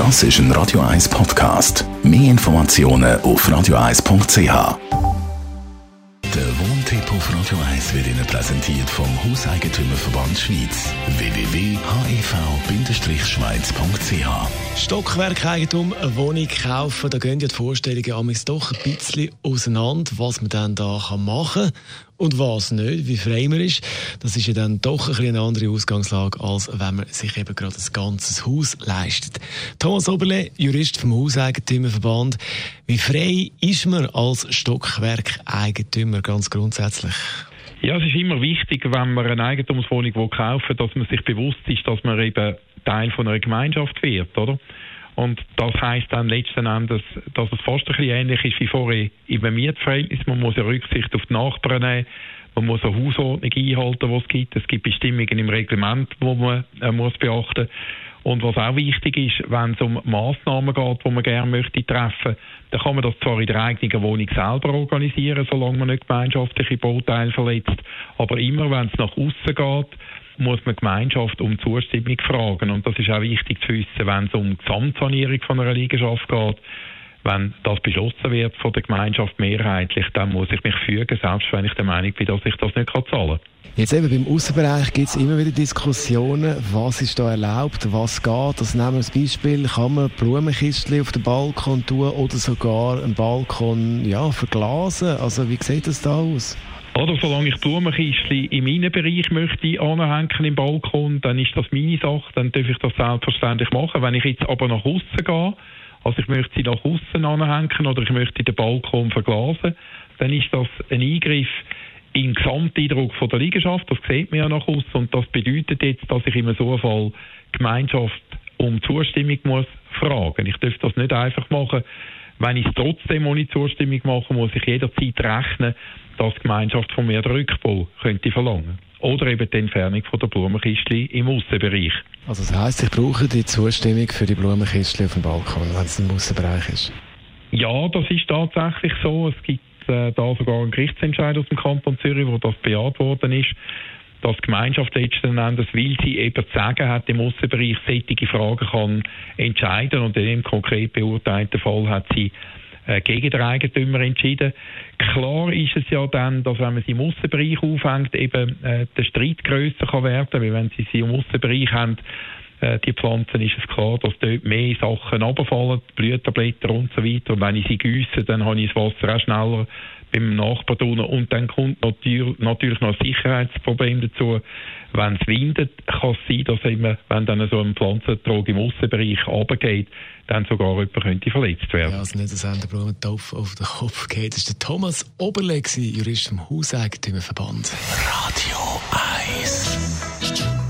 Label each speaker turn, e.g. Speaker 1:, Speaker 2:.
Speaker 1: Das ist ein Radio 1 Podcast. Mehr Informationen auf radio1.ch. Der Wohntipp auf Radio 1 wird Ihnen präsentiert vom Hauseigentümerverband Schweiz. www.hev-schweiz.ch
Speaker 2: Stockwerkeigentum, Wohnung kaufen, da gehen die Vorstellungen amigs doch ein bisschen auseinander, was man dann da machen kann und was nicht, wie frei man ist. Das ist ja dann doch ein bisschen eine andere Ausgangslage, als wenn man sich eben gerade ein ganzes Haus leistet. Thomas Oberle, Jurist vom Hauseigentümerverband. Wie frei ist man als Stockwerkeigentümer ganz grundsätzlich?
Speaker 3: Ja, es ist immer wichtig, wenn man eine Eigentumswohnung kaufen will, dass man sich bewusst ist, dass man eben Teil von einer Gemeinschaft wird, oder? Und das heißt dann letzten Endes, dass es fast ein bisschen ähnlich ist wie vorher im Mietverhältnis. Man muss ja Rücksicht auf die Nachbarn nehmen. Man muss eine Hausordnung einhalten, die es gibt. Es gibt Bestimmungen im Reglement, die man äh, muss beachten Und was auch wichtig ist, wenn es um Massnahmen geht, die man gerne möchte treffen, dann kann man das zwar in der eigenen Wohnung selber organisieren, solange man nicht gemeinschaftliche Bauteile verletzt. Aber immer, wenn es nach außen geht, muss man die Gemeinschaft um Zustimmung fragen. Und das ist auch wichtig zu wissen, wenn es um die Gesamtsanierung von einer Liegenschaft geht. Wenn das beschlossen wird von der Gemeinschaft mehrheitlich, dann muss ich mich fügen, selbst wenn ich der Meinung bin, dass ich das nicht zahlen kann.
Speaker 2: Jetzt eben beim Außenbereich gibt es immer wieder Diskussionen, was ist da erlaubt, was geht. Das nehmen wir als Beispiel, kann man Blumenkistchen auf den Balkon tun oder sogar einen Balkon ja, verglasen? Also wie sieht das da aus?
Speaker 3: Oder solange ich Blumenkistchen im Innenbereich möchte anhängen im Balkon, dann ist das meine Sache, dann darf ich das selbstverständlich machen. Wenn ich jetzt aber nach außen gehe, also ich möchte sie nach außen anhängen oder ich möchte den Balkon verglasen, dann ist das ein Eingriff im Gesamteindruck von der Liegenschaft, das sieht man ja nach außen und das bedeutet jetzt, dass ich in so einem Fall Gemeinschaft um Zustimmung muss fragen. Ich darf das nicht einfach machen. Wenn ich es trotzdem ohne Zustimmung mache, muss ich jederzeit rechnen, dass die Gemeinschaft von mir den Rückbau könnte verlangen oder eben die Entfernung von der Blumenkistchen im Außenbereich.
Speaker 2: Also das heisst, ich brauche die Zustimmung für die Blumenkistchen auf dem Balkon, wenn es im Außenbereich ist?
Speaker 3: Ja, das ist tatsächlich so. Es gibt äh, da sogar einen Gerichtsentscheid aus dem Kanton Zürich, wo das bejaht worden ist, dass die Gemeinschaft letzten Endes, weil sie eben zu sagen hat, im Außenbereich solche Fragen kann entscheiden und in dem konkret beurteilten Fall hat sie äh, gegen den Eigentümer entschieden. Klar ist es ja dann, dass wenn man sie im Aussenbereich aufhängt, eben äh, der Streit grösser kann werden, weil wenn sie sie im Aussenbereich haben, äh, die Pflanzen, ist es klar, dass dort mehr Sachen runterfallen, Blütenblätter und so weiter. Und wenn ich sie gieße, dann habe ich das Wasser auch schneller beim Nachbarn tun. Und dann kommt natürlich noch ein Sicherheitsproblem dazu. Wenn es windet, kann es sein, dass immer, wenn dann so ein Pflanzentrag im Aussenbereich runtergeht, dann sogar jemand könnte verletzt werden.
Speaker 2: Ja, also nicht, dass einem der Blumentopf auf den Kopf geht. Das war der Thomas Oberle, Jurist vom Hauseigentümerverband.
Speaker 1: Radio 1